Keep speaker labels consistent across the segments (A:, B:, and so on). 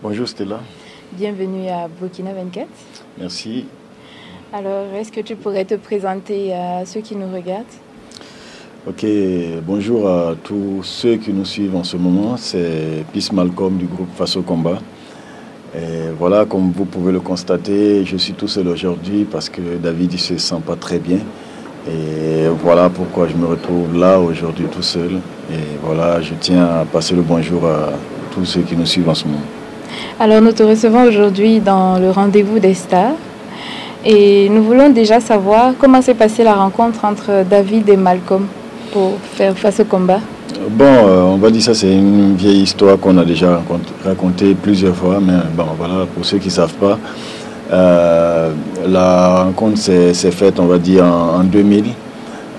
A: Bonjour Stella.
B: Bienvenue à Burkina 24.
A: Merci.
B: Alors, est-ce que tu pourrais te présenter à ceux qui nous regardent?
A: Ok, bonjour à tous ceux qui nous suivent en ce moment. C'est Peace Malcolm du groupe Faso Combat. Et voilà, comme vous pouvez le constater, je suis tout seul aujourd'hui parce que David ne se sent pas très bien. Et voilà pourquoi je me retrouve là aujourd'hui tout seul. Et voilà, je tiens à passer le bonjour à tous ceux qui nous suivent en ce moment.
B: Alors nous te recevons aujourd'hui dans le rendez-vous des stars et nous voulons déjà savoir comment s'est passée la rencontre entre David et Malcolm pour faire face au combat.
A: Bon, euh, on va dire ça, c'est une vieille histoire qu'on a déjà racontée plusieurs fois, mais bon, voilà, pour ceux qui ne savent pas, euh, la rencontre s'est faite, on va dire, en, 2000,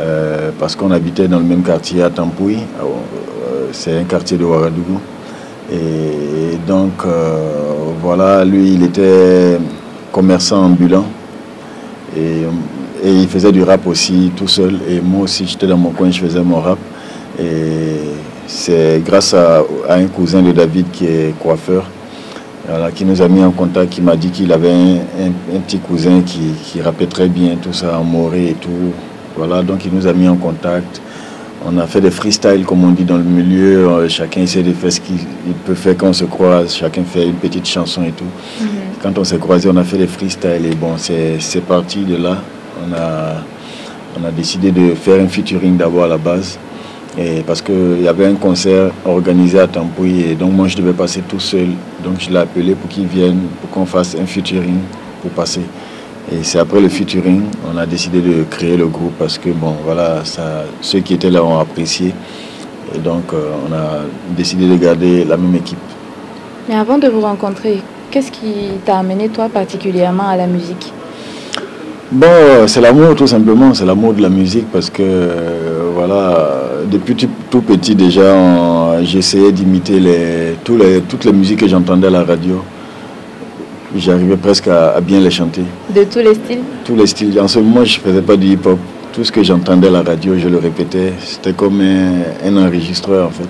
A: euh, parce qu'on habitait dans le même quartier à Tampouy, c'est un quartier de Ouagadougou. Et donc, voilà, lui, il était commerçant ambulant. Et, il faisait du rap aussi tout seul. Et moi aussi, j'étais dans mon coin, je faisais mon rap. Et c'est grâce à, un cousin de David qui est coiffeur, qui nous a mis en contact, qui m'a dit qu'il avait un, petit cousin qui, qui rappait très bien tout ça en morée et tout. Voilà, donc il nous a mis en contact. On a fait des freestyles, comme on dit dans le milieu. Euh, chacun essaie de faire ce qu'il peut faire quand on se croise. Chacun fait une petite chanson et tout. Mhm. Quand on s'est croisé, on a fait des freestyles. Et bon, c'est parti de là. On a, décidé de faire un featuring d'abord à la base. Parce qu'il y avait un concert organisé à Tampouy. Et donc, moi, je devais passer tout seul. Donc, je l'ai appelé pour qu'il vienne, pour qu'on fasse un featuring pour passer. Et c'est après le featuring, on a décidé de créer le groupe parce que bon, voilà, ça, ceux qui étaient là ont apprécié. Et donc, euh, on a décidé de garder la même équipe.
B: Mais avant de vous rencontrer, qu'est-ce qui t'a amené toi particulièrement à la musique?
A: Bon, c'est l'amour tout simplement, c'est l'amour de la musique parce que euh, voilà, depuis tout, petit déjà, j'essayais d'imiter les, toutes les musiques que j'entendais à la radio j'arrivais presque à, bien les chanter.
B: De tous les styles?
A: Tous les styles. En ce moment, je ne faisais pas du hip-hop. Tout ce que j'entendais à la radio, je le répétais. C'était comme un, enregistreur en fait.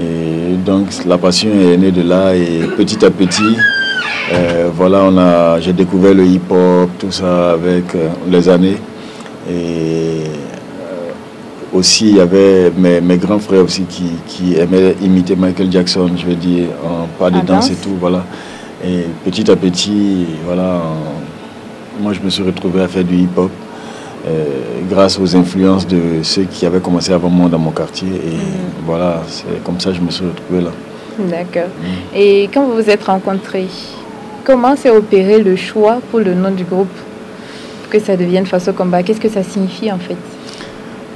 A: Et donc la passion est née de là et petit à petit, euh, voilà, on a, j'ai découvert le hip-hop, tout ça avec euh, les années. Et euh, aussi, il y avait mes, mes grands frères aussi qui, qui, aimaient imiter Michael Jackson, je veux dire, en pas de danse et tout, voilà. Et petit à petit, voilà, moi je me suis retrouvé à faire du hip-hop grâce aux influences de ceux qui avaient commencé avant moi dans mon quartier. Et mm. voilà, c'est comme ça que je me suis retrouvé là.
B: D'accord. Et quand vous vous êtes rencontrés, comment s'est opéré le choix pour le nom du groupe pour que ça devienne Faso Combat? Qu'est-ce que ça signifie en fait?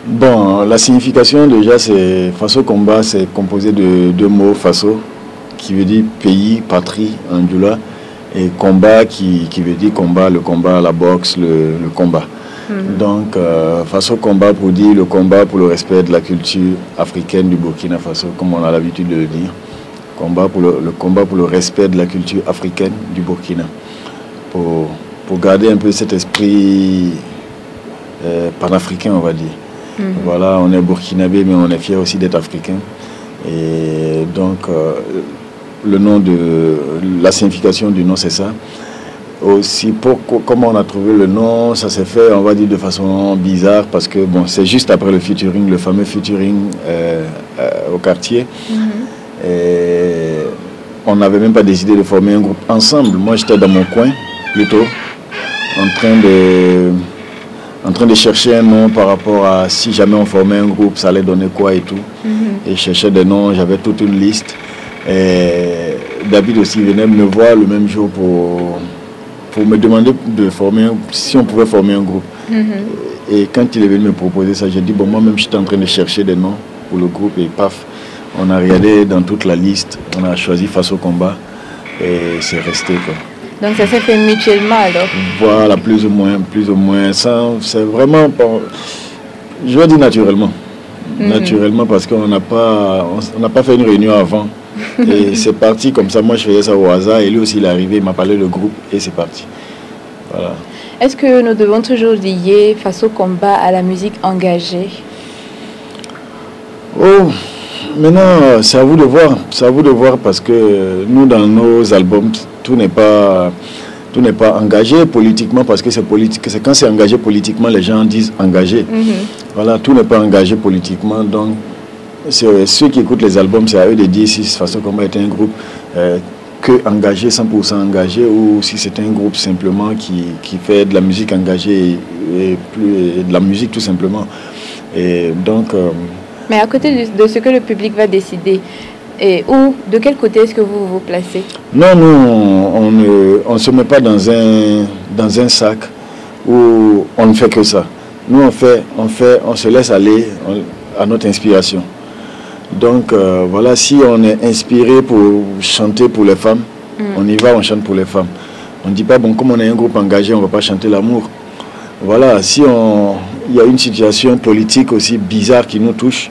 A: Bon, la signification déjà, c'est Faso Combat, c'est composé de deux mots, Faso, qui veut dire pays, patrie, Andula, et combat qui, veut dire combat, le combat, la boxe, le, combat. Mhm. Donc, euh, face au combat pour dire le combat pour le respect de la culture africaine du Burkina Faso, comme on a l'habitude de le dire. Combat pour le, combat pour le respect de la culture africaine du Burkina. Pour, pour garder un peu cet esprit euh, panafricain, on va dire. Mhm. Voilà, on est burkinabé, mais on est fier aussi d'être africain. Et donc, euh, le nom de la signification du nom, c'est ça. Aussi, pour, comment on a trouvé le nom, ça s'est fait, on va dire, de façon bizarre, parce que bon, c'est juste après le featuring, le fameux featuring euh, au quartier. Et on n'avait même pas décidé de former un groupe ensemble. Moi, j'étais dans mon coin, plutôt, en train de en train de chercher un nom par rapport à si jamais on formait un groupe, ça allait donner quoi et tout. Mm-hmm. Et je cherchais des noms, j'avais toute une liste. Et David aussi venait me voir le même jour pour, pour me demander de former, si on pouvait former un groupe. Mm-hmm. Et quand il est venu me proposer ça, j'ai dit, bon, moi-même, j'étais en train de chercher des noms pour le groupe et paf, on a regardé dans toute la liste, on a choisi face au combat et c'est resté. Quoi.
B: Donc ça s'est fait mutuellement alors
A: Voilà, plus ou moins, plus ou moins. Ça, c'est vraiment, je vais dire naturellement. Mhm. Naturellement, parce qu'on n'a pas, on n'a pas fait une réunion avant. et c'est parti comme ça. Moi, je faisais ça au hasard. Et lui aussi, il est arrivé, il m'a parlé de groupe et c'est parti. Voilà.
B: Est-ce que nous devons toujours lier face au combat à la musique engagée?
A: Oh, maintenant, c'est à vous de voir. C'est à vous de voir parce que nous, dans nos albums, tout n'est pas tout n'est pas engagé politiquement parce que c'est politique. C'est quand c'est engagé politiquement, les gens disent engagé. Mhm. Voilà, tout n'est pas engagé politiquement. Donc, ceux qui écoutent les albums, c'est à eux de dire si de façon comment est un groupe euh, que engagé, 100% engagé, ou si c'est un groupe simplement qui, qui, fait de la musique engagée et, plus, de la musique tout simplement. Et donc. Euh,
B: Mais à côté de ce que le public va décider, et où, de quel côté est-ce que vous vous placez?
A: Non, nous, on ne on se met pas dans un, dans un sac où on ne fait que ça. Nous, on fait, on fait, on se laisse aller à notre inspiration. Donc, euh, voilà, si on est inspiré pour chanter pour les femmes, mm. on y va, on chante pour les femmes. On ne dit pas, bon, comme on est un groupe engagé, on ne va pas chanter l'amour. Voilà, si il y a une situation politique aussi bizarre qui nous touche,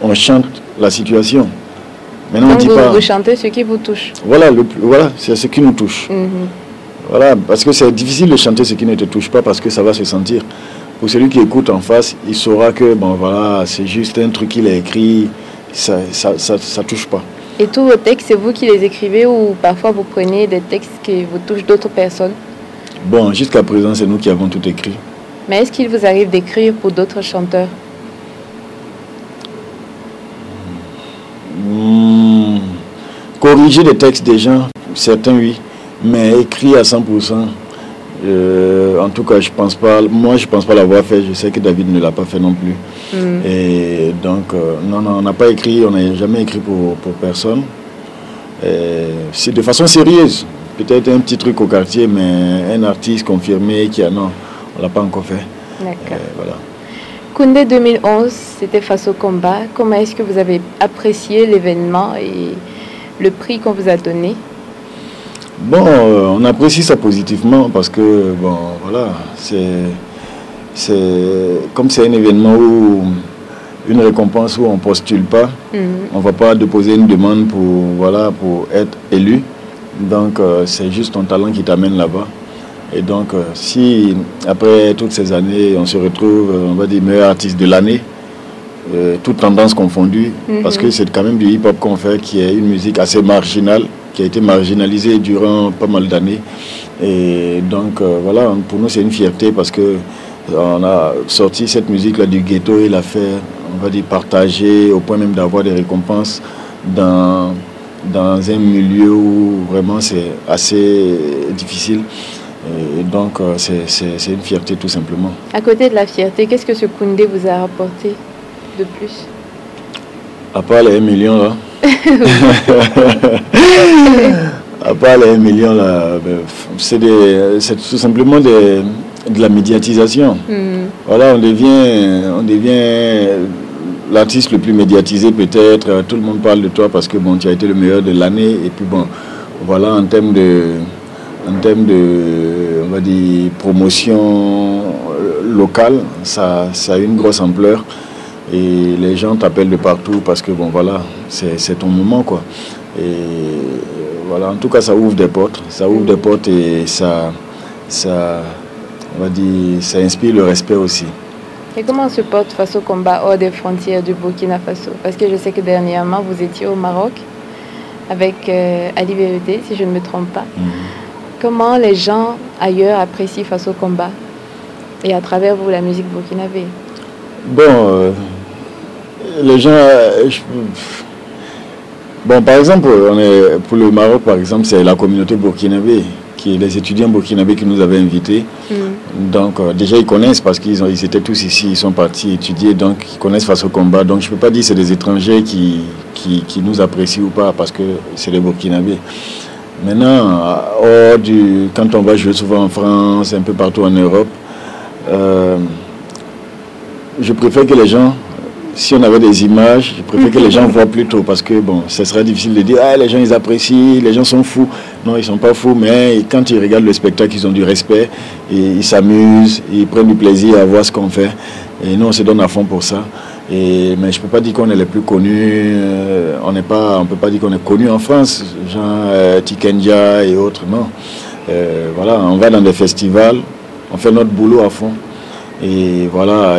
A: on chante la situation.
B: Maintenant, dit vous, pas. Vous chantez ce qui vous touche.
A: Voilà, le, voilà c'est ce qui nous touche. Mhm. Voilà, parce que c'est difficile de chanter ce qui ne te touche pas parce que ça va se sentir. Pour celui qui écoute en face, il saura que bon voilà, c'est juste un truc qu'il a écrit, ça ça, ça, touche pas.
B: Et tous vos textes, c'est vous qui les écrivez ou parfois vous prenez des textes qui vous touchent d'autres personnes?
A: Bon, jusqu'à présent, c'est nous qui avons tout écrit.
B: Mais est-ce qu'il vous arrive d'écrire pour d'autres chanteurs?
A: Hmm. corriger les textes des gens, certains oui, mais écrit à 100%. Euh, en tout cas, je pense pas. Moi, je pense pas l'avoir fait. Je sais que David ne l'a pas fait non plus. Hmm. Et donc, euh, non, non, on n'a pas écrit. On n'a jamais écrit pour, pour personne. C'est de façon sérieuse. Peut-être un petit truc au quartier, mais un artiste confirmé qui a non, on l'a pas encore fait.
B: D'accord. voilà. Koundé 2011, c'était face au combat. Comment est-ce que vous avez apprécié l'événement et le prix qu'on vous a donné?
A: Bon, euh, on apprécie ça positivement parce que, bon, voilà, c'est. Comme c'est un événement où une récompense où on ne postule pas, mhm. on ne va pas déposer une demande pour, voilà, pour être élu. Donc, euh, c'est juste ton talent qui t'amène là-bas. Et donc, euh, si après toutes ces années, on se retrouve, euh, on va dire, meilleur artiste de l'année, euh, toutes tendances confondues, mhm. parce que c'est quand même du hip-hop qu'on fait, qui est une musique assez marginale, qui a été marginalisée durant pas mal d'années. Et donc, voilà, pour nous, c'est une fierté parce que on a sorti cette musique-là du ghetto et l'a fait, on va dire, partager au point même d'avoir des récompenses dans, dans un milieu où vraiment c'est assez difficile. Et donc, euh, c'est une fierté tout simplement.
B: À côté de la fierté, qu'est-ce que ce Koundé vous a rapporté de plus?
A: À part les 1 million là. à part les 1 million là, ben, c'est tout simplement de la médiatisation. Hmm. Voilà, on devient, on devient l'artiste le plus médiatisé peut-être. Tout le monde parle de toi parce que bon, tu as été le meilleur de l'année. Et puis bon, voilà, en termes de en termes de on va dire, promotion locale, ça, ça, a une grosse ampleur. Et les gens t'appellent de partout parce que, bon, voilà, c'est ton moment, quoi. Et voilà, en tout cas, ça ouvre des portes. Ça ouvre des portes et ça, ça, on va dire, ça inspire le respect aussi.
B: Et comment on se porte face au combat hors des frontières du Burkina Faso? Parce que je sais que dernièrement, vous étiez au Maroc avec euh, Ali Vérité, si je ne me trompe pas. Mhm. Comment les gens ailleurs apprécient face au combat et à travers vous la musique burkinabé
A: Bon, euh, les gens. Euh, bon, par exemple, on est, pour le Maroc, par exemple, c'est la communauté burkinabé, qui les étudiants burkinabés qui nous avaient invités. Hmm. Donc, euh, déjà, ils connaissent parce qu'ils ils étaient tous ici, ils sont partis étudier, donc ils connaissent face au combat. Donc, je ne peux pas dire que c'est des étrangers qui, qui, qui, nous apprécient ou pas parce que c'est les burkinabés. Maintenant, du, quand on va jouer souvent en France, un peu partout en Europe, euh, je préfère que les gens, si on avait des images, je préfère que les gens voient plus tôt parce que bon, ce serait difficile de dire ah les gens ils apprécient, les gens sont fous. Non, ils sont pas fous, mais quand ils regardent le spectacle, ils ont du respect ils s'amusent, ils prennent du plaisir à voir ce qu'on fait. Et nous on se donne à fond pour ça. Mais je ne peux pas dire qu'on est les plus connus. on n'est pas, on peut pas dire qu'on est connu en France, genre Tikendia et autres. Non. voilà, on va dans des festivals, on fait notre boulot à fond. Et voilà,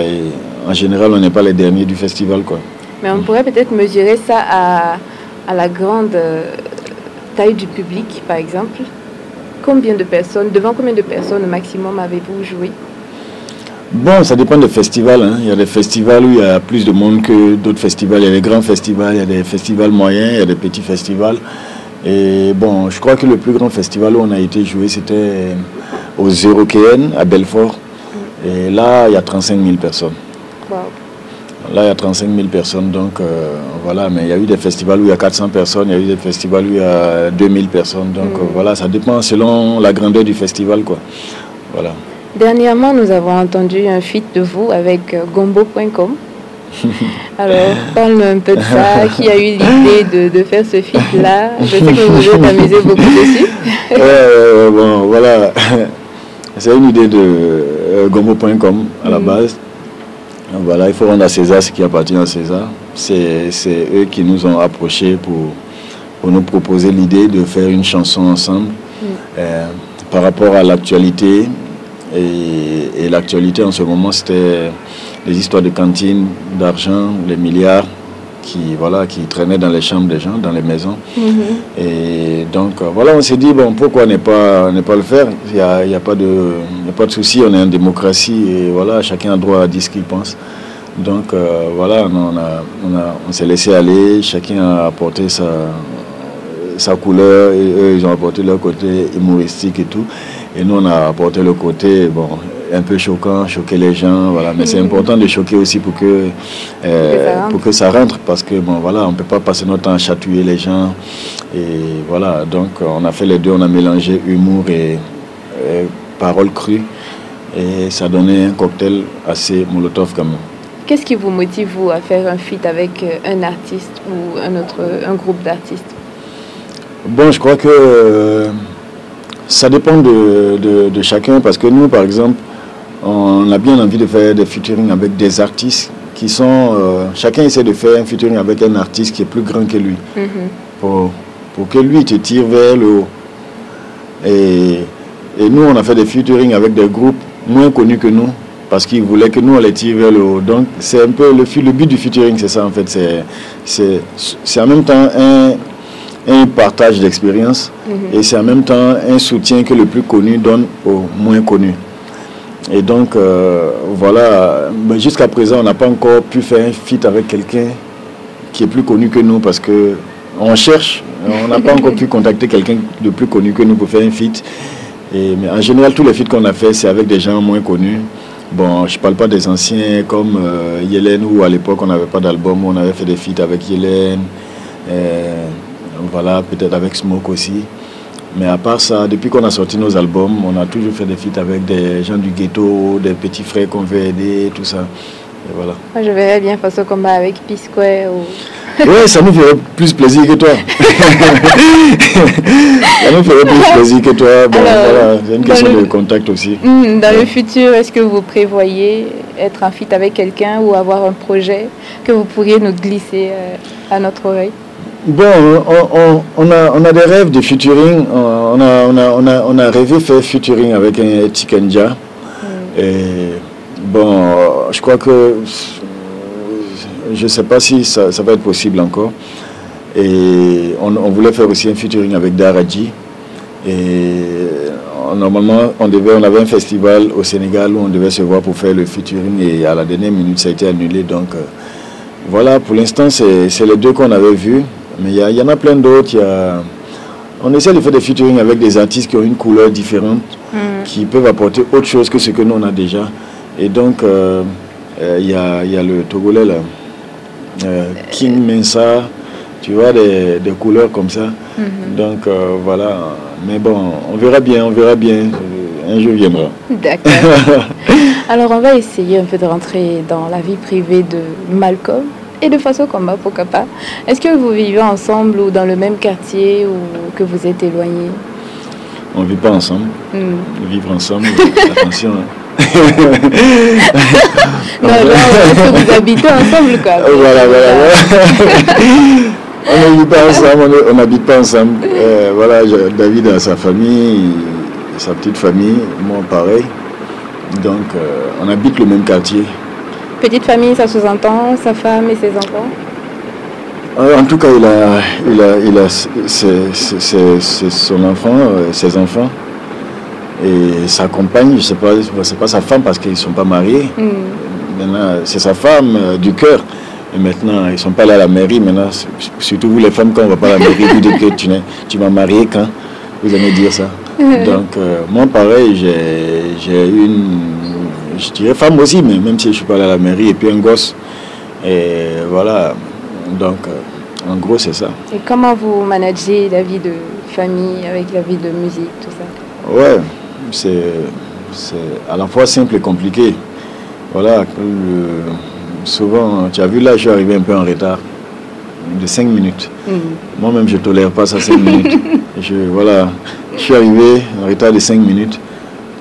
A: en général, on n'est pas les derniers du festival. Quoi.
B: Mais on pourrait peut-être mesurer ça à, à la grande taille du public, par exemple. Combien de personnes, devant combien de personnes au maximum avez-vous joué?
A: Bon, ça dépend des festivals. Hein. Il y a des festivals où il y a plus de monde que d'autres festivals. Il y a des grands festivals, il y a des festivals moyens, il y a des petits festivals. Et bon, je crois que le plus grand festival où on a été joué, c'était au Zéro à Belfort. Et là, il y a 35 000 personnes. Là, il y a 35 000 personnes, donc euh, voilà. Mais il y a eu des festivals où il y a 400 personnes, il y a eu des festivals où il y a 2000 personnes. Donc mm. voilà, ça dépend selon la grandeur du festival, quoi. Voilà.
B: Dernièrement, nous avons entendu un feat de vous avec euh, gombo.com. Alors, parle un peu de ça. Qui a eu l'idée de, faire ce feat-là? Je sais que vous vous êtes amusé beaucoup dessus.
A: bon, voilà. C'est une idée de euh, gombo.com à la mm. base. Voilà, il faut rendre à César ce qui appartient à César. C'est eux qui nous ont approchés pour, pour nous proposer l'idée de faire une chanson ensemble mm. euh, par rapport à l'actualité. Et, et l'actualité en ce moment, c'était les histoires de cantines, d'argent, les milliards qui, voilà, qui traînaient dans les chambres des gens, dans les maisons. Mm-hmm. Et donc, euh, voilà, on s'est dit, bon, pourquoi ne pas, ne pas le faire? Il n'y a, y a, pas de, pas de souci, on est en démocratie et voilà, chacun a droit à dire ce qu'il pense. Donc, euh, voilà, on, a, on, a, on s'est laissé aller, chacun a apporté sa, sa couleur, et eux, ils ont apporté leur côté humoristique et tout. Et nous, on a apporté le côté, bon, un peu choquant, choquer les gens, voilà. Mais c'est important de choquer aussi pour que, euh, pour que ça rentre, parce que bon, voilà, on peut pas passer notre temps à chatouiller les gens. Et voilà, donc on a fait les deux, on a mélangé humour et, paroles crues, et ça donnait un cocktail assez molotov quand même.
B: Qu'est-ce qui vous motive vous à faire un feat avec euh, un artiste ou un autre, un groupe d'artistes?
A: Bon, je crois que euh, ça dépend de, de, de, chacun parce que nous, par exemple, on a bien envie de faire des featuring avec des artistes qui sont... Euh, chacun essaie de faire un featuring avec un artiste qui est plus grand que lui. Mhm. pour, pour, que lui te tire vers le haut. Et, et nous, on a fait des featuring avec des groupes moins connus que nous parce qu'ils voulaient que nous, on les tire vers le haut. Donc, c'est un peu le, le but du featuring, c'est ça en fait. C'est en même temps un, un partage d'expérience mhm. et c'est en même temps un soutien que le plus connu donne au moins connu. Et donc, euh, voilà, jusqu'à présent, on n'a pas encore pu faire un feat avec quelqu'un qui est plus connu que nous parce que on cherche, on n'a pas encore pu contacter quelqu'un de plus connu que nous pour faire un feat. Et, mais en général, tous les feats qu'on a fait, c'est avec des gens moins connus. Bon, je ne parle pas des anciens comme euh, Yélène, où à l'époque on n'avait pas d'album, on avait fait des feats avec Yélène, euh, voilà, peut-être avec Smoke aussi. Mais à part ça, depuis qu'on a sorti nos albums, on a toujours fait des feats avec des gens du ghetto, des petits frères qu'on veut aider, tout ça. Et voilà.
B: Moi, je verrais bien faire ce combat avec P-Square ou...
A: Oui, ça nous ferait plus plaisir que toi. ça nous ferait plus plaisir que toi. Bon, voilà, c'est une question de contact aussi.
B: Hmm, dans le futur, est-ce que vous prévoyez être en fit avec quelqu'un ou avoir un projet que vous pourriez nous glisser euh, à notre oreille?
A: Bon, on, a, on a des rêves de featuring. On a, on a, on a, on a rêvé faire featuring avec un Tikenja. Mm. Et bon, je crois que je ne sais pas si ça, va être possible encore. Et on, voulait faire aussi un featuring avec Daraji. Et normalement, on, devait, on avait un festival au Sénégal où on devait se voir pour faire le featuring et à la dernière minute, ça a été annulé. Donc euh, voilà, pour l'instant, c'est les deux qu'on avait vus. Mais il y, en a plein d'autres. On essaie de faire des featuring avec des artistes qui ont une couleur différente, mm. qui peuvent apporter autre chose que ce que nous on a déjà. Et donc, euh, euh, il y, a, y, a, le Togolais là, euh, King Mensa, tu vois, des, des couleurs comme ça. Mm-hmm. Donc voilà. Mais bon, on verra bien, on verra bien. Un jour viendra.
B: D'accord. Alors on va essayer un peu de rentrer dans la vie privée de Malcolm et de façon combat, pourquoi pas. Est-ce que vous vivez ensemble ou dans le même quartier ou que vous êtes éloignés
A: On ne vit pas ensemble. Hmm. Vivre ensemble, attention. Hein.
B: non, est-ce que vous habitez ensemble, quoi
A: Voilà, voilà, on n'habite pas ensemble, on n'habite pas ensemble. Euh, voilà, David a sa famille, sa petite famille, moi pareil. Donc, euh, on habite le même quartier.
B: Petite famille, ça sous-entend sa femme et ses enfants
A: euh, En tout cas, il a, il a, il a son enfant, ses enfants et sa compagne, sais pas, c'est pas sa femme parce qu'ils sont pas mariés. Hmm. c'est sa femme du cœur. Et maintenant, ils sont pas là à la mairie. Maintenant, surtout vous les femmes, quand on va pas à la mairie, vous dites que tu, tu m'as marié quand? Vous allez dire ça. Donc, euh, moi, pareil, j'ai une, je dirais femme aussi, mais même si je ne suis pas là à la mairie, et puis un gosse. Et voilà. Donc, euh, en gros, c'est ça.
B: Et comment vous managez la vie de famille avec la vie de musique, tout ça?
A: Ouais, c'est à la fois simple et compliqué. Voilà, souvent, tu as vu là, je suis arrivé un peu en retard, de 5 minutes. Mm. Moi-même, je ne tolère pas ça 5 minutes. Je, voilà, je suis arrivé en retard de 5 minutes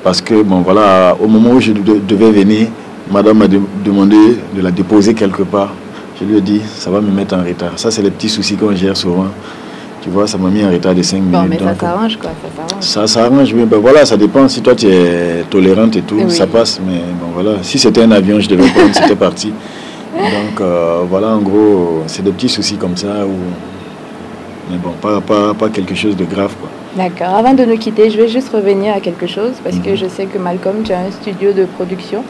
A: parce que, bon, voilà, au moment où je devais venir, madame m'a demandé de la déposer quelque part. Je lui ai dit, ça va me mettre en retard. Ça, c'est les petits soucis qu'on gère souvent. Tu vois, ça m'a mis en retard de 5 minutes.
B: Bon, mais ça s'arrange quoi,
A: ça s'arrange. Ça Ben voilà, ça dépend. Si toi tu es tolérante et tout, ça passe. Mais bon, voilà. Si c'était un avion, je devais prendre, c'était parti. Donc euh, voilà, en gros, c'est des petits soucis comme ça. Où... Mais bon, pas, pas, pas quelque chose de grave. quoi.
B: D'accord. Avant de nous quitter, je vais juste revenir à quelque chose parce que mhm. je sais que Malcolm, tu as un studio de production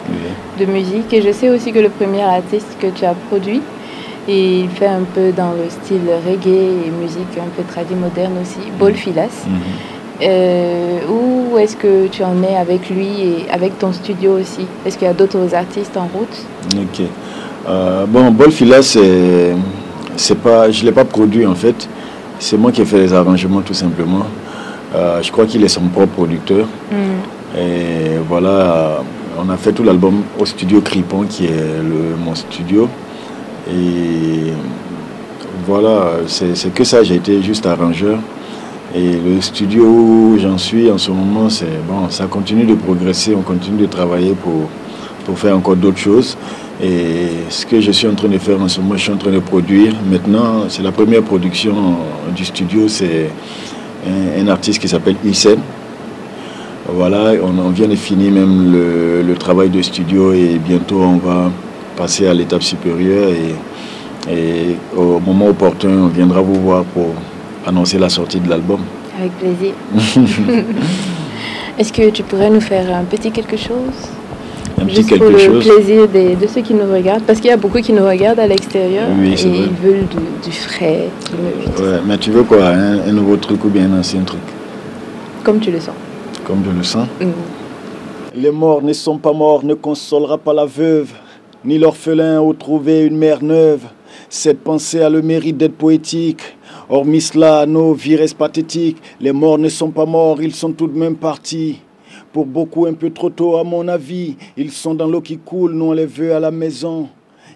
B: de musique et je sais aussi que le premier artiste que tu as produit, et il fait un peu dans le style reggae et musique un peu tradie moderne aussi, Bol Filas. Mhm. Euh, où est-ce que tu en es avec lui et avec ton studio aussi? Est-ce qu'il y a d'autres artistes en route?
A: Ok. Euh, bon, Bol Filas, c'est pas, je ne l'ai pas produit en fait. C'est moi qui ai fait les arrangements tout simplement. Euh, je crois qu'il est son propre producteur. Mm. Et voilà, on a fait tout l'album au studio Cripon, qui est le, mon studio. Et voilà, c'est que ça, j'ai été juste arrangeur. Et le studio où j'en suis en ce moment, c'est bon, ça continue de progresser, on continue de travailler pour, pour faire encore d'autres choses. Et ce que je suis en train de faire en ce moment, je suis en train de produire. Maintenant, c'est la première production du studio, c'est un, artiste qui s'appelle Hussein. Voilà, on, vient de finir même le, travail de studio et bientôt on va passer à l'étape supérieure et, au moment opportun, on viendra vous voir pour annoncer la sortie de l'album.
B: Avec plaisir. Est-ce que tu pourrais nous faire un petit quelque chose?
A: Un petit
B: quelque pour le plaisir de ceux qui nous regardent, parce qu'il y a beaucoup qui nous regardent à l'extérieur et ils veulent du, frais.
A: Ouais, mais tu veux quoi un, nouveau truc ou bien un ancien truc?
B: Comme tu le sens.
A: Comme je le sens mm. Les morts ne sont pas morts, ne consolera pas la veuve ni l'orphelin ont trouvé une mère neuve. Cette pensée a le mérite d'être poétique. Hormis cela, nos vies restent pathétiques. Les morts ne sont pas morts, ils sont tout de même partis. Pour beaucoup, un peu trop tôt, à mon avis. Ils sont dans l'eau qui coule, nous on les veut à la maison.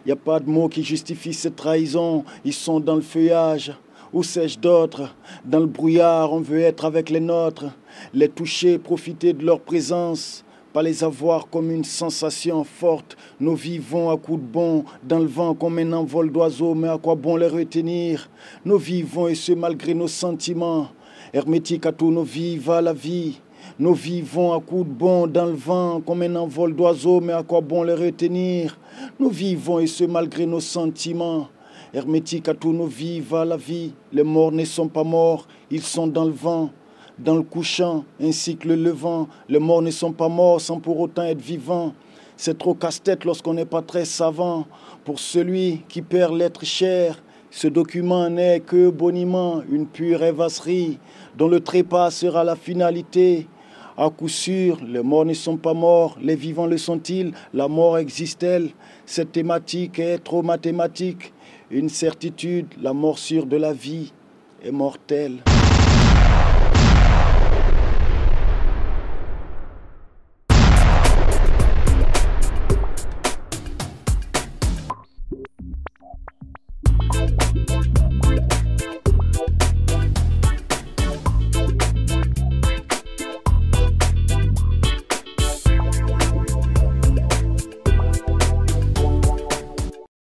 A: Y a pas de mots qui justifient cette trahison. Ils sont dans le feuillage. Où sais-je d'autres Dans le brouillard, on veut être avec les nôtres. Les toucher, profiter de leur présence pas les avoir comme une sensation forte. Nous vivons à coups de bon, dans le vent comme un envol d'oiseaux, mais à quoi bon les retenir? Nous vivons et ce malgré nos sentiments. Hermétique à tous nos vies va la vie. Nous vivons à coups de bon dans le vent comme un envol d'oiseaux, mais à quoi bon les retenir? Nous vivons et ce malgré nos sentiments. Hermétique à tous nos vies va la vie. Les morts ne sont pas morts, ils sont dans le vent dans le couchant ainsi que le levant. Les morts ne sont pas morts sans pour autant être vivants. C'est trop casse-tête lorsqu'on n'est pas très savant. Pour celui qui perd l'être cher, ce document n'est que boniment une pure évasserie dont le trépas sera la finalité. À coup sûr, les morts ne sont pas morts, les vivants le sont-ils? La mort existe-t-elle? Cette thématique est trop mathématique. Une certitude, la morsure de la vie est mortelle.